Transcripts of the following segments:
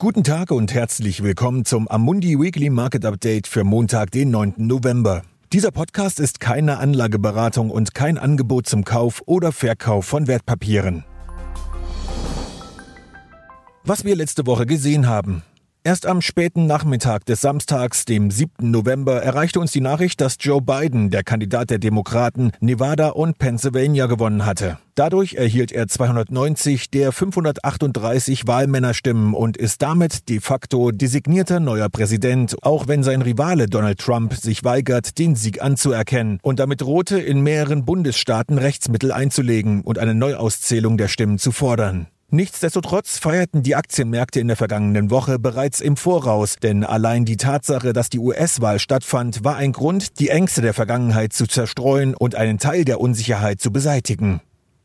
Guten Tag und herzlich willkommen zum Amundi Weekly Market Update für Montag, den 9. November. Dieser Podcast ist keine Anlageberatung und kein Angebot zum Kauf oder Verkauf von Wertpapieren. Was wir letzte Woche gesehen haben. Erst am späten Nachmittag des Samstags, dem 7. November, erreichte uns die Nachricht, dass Joe Biden, der Kandidat der Demokraten, Nevada und Pennsylvania gewonnen hatte. Dadurch erhielt er 290 der 538 Wahlmännerstimmen und ist damit de facto designierter neuer Präsident, auch wenn sein Rivale Donald Trump sich weigert, den Sieg anzuerkennen und damit drohte, in mehreren Bundesstaaten Rechtsmittel einzulegen und eine Neuauszählung der Stimmen zu fordern. Nichtsdestotrotz feierten die Aktienmärkte in der vergangenen Woche bereits im Voraus, denn allein die Tatsache, dass die US-Wahl stattfand, war ein Grund, die Ängste der Vergangenheit zu zerstreuen und einen Teil der Unsicherheit zu beseitigen.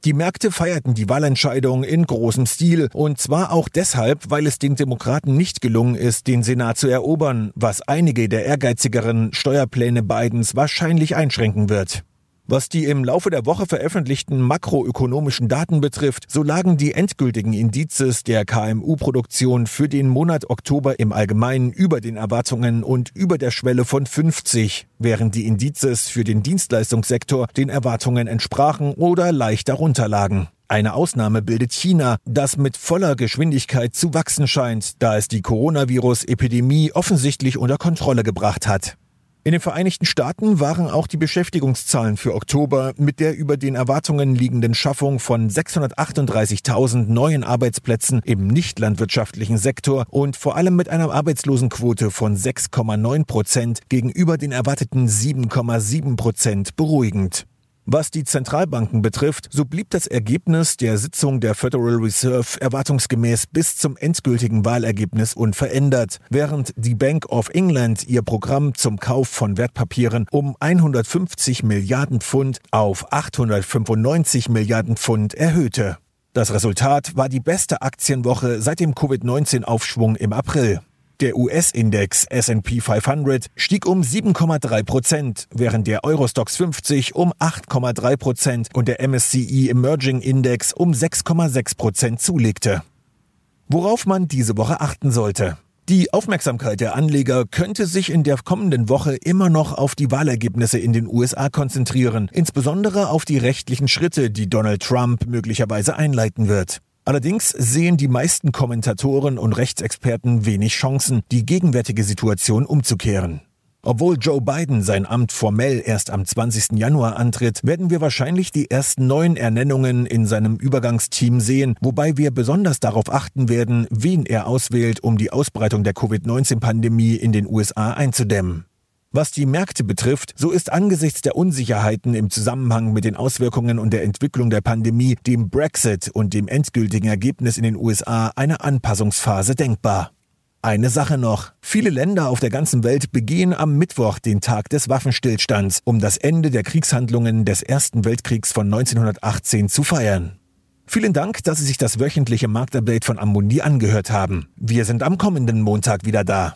Die Märkte feierten die Wahlentscheidung in großem Stil, und zwar auch deshalb, weil es den Demokraten nicht gelungen ist, den Senat zu erobern, was einige der ehrgeizigeren Steuerpläne Bidens wahrscheinlich einschränken wird. Was die im Laufe der Woche veröffentlichten makroökonomischen Daten betrifft, so lagen die endgültigen Indizes der KMU-Produktion für den Monat Oktober im Allgemeinen über den Erwartungen und über der Schwelle von 50, während die Indizes für den Dienstleistungssektor den Erwartungen entsprachen oder leicht darunter lagen. Eine Ausnahme bildet China, das mit voller Geschwindigkeit zu wachsen scheint, da es die Coronavirus-Epidemie offensichtlich unter Kontrolle gebracht hat. In den Vereinigten Staaten waren auch die Beschäftigungszahlen für Oktober mit der über den Erwartungen liegenden Schaffung von 638.000 neuen Arbeitsplätzen im nichtlandwirtschaftlichen Sektor und vor allem mit einer Arbeitslosenquote von 6,9 Prozent gegenüber den erwarteten 7,7 Prozent beruhigend. Was die Zentralbanken betrifft, so blieb das Ergebnis der Sitzung der Federal Reserve erwartungsgemäß bis zum endgültigen Wahlergebnis unverändert, während die Bank of England ihr Programm zum Kauf von Wertpapieren um 150 Milliarden Pfund auf 895 Milliarden Pfund erhöhte. Das Resultat war die beste Aktienwoche seit dem Covid-19-Aufschwung im April. Der US-Index SP 500 stieg um 7,3 Prozent, während der Eurostox 50 um 8,3 Prozent und der MSCI Emerging Index um 6,6 Prozent zulegte. Worauf man diese Woche achten sollte. Die Aufmerksamkeit der Anleger könnte sich in der kommenden Woche immer noch auf die Wahlergebnisse in den USA konzentrieren, insbesondere auf die rechtlichen Schritte, die Donald Trump möglicherweise einleiten wird. Allerdings sehen die meisten Kommentatoren und Rechtsexperten wenig Chancen, die gegenwärtige Situation umzukehren. Obwohl Joe Biden sein Amt formell erst am 20. Januar antritt, werden wir wahrscheinlich die ersten neuen Ernennungen in seinem Übergangsteam sehen, wobei wir besonders darauf achten werden, wen er auswählt, um die Ausbreitung der Covid-19-Pandemie in den USA einzudämmen. Was die Märkte betrifft, so ist angesichts der Unsicherheiten im Zusammenhang mit den Auswirkungen und der Entwicklung der Pandemie, dem Brexit und dem endgültigen Ergebnis in den USA eine Anpassungsphase denkbar. Eine Sache noch. Viele Länder auf der ganzen Welt begehen am Mittwoch den Tag des Waffenstillstands, um das Ende der Kriegshandlungen des Ersten Weltkriegs von 1918 zu feiern. Vielen Dank, dass Sie sich das wöchentliche Marktupdate von Amundi angehört haben. Wir sind am kommenden Montag wieder da.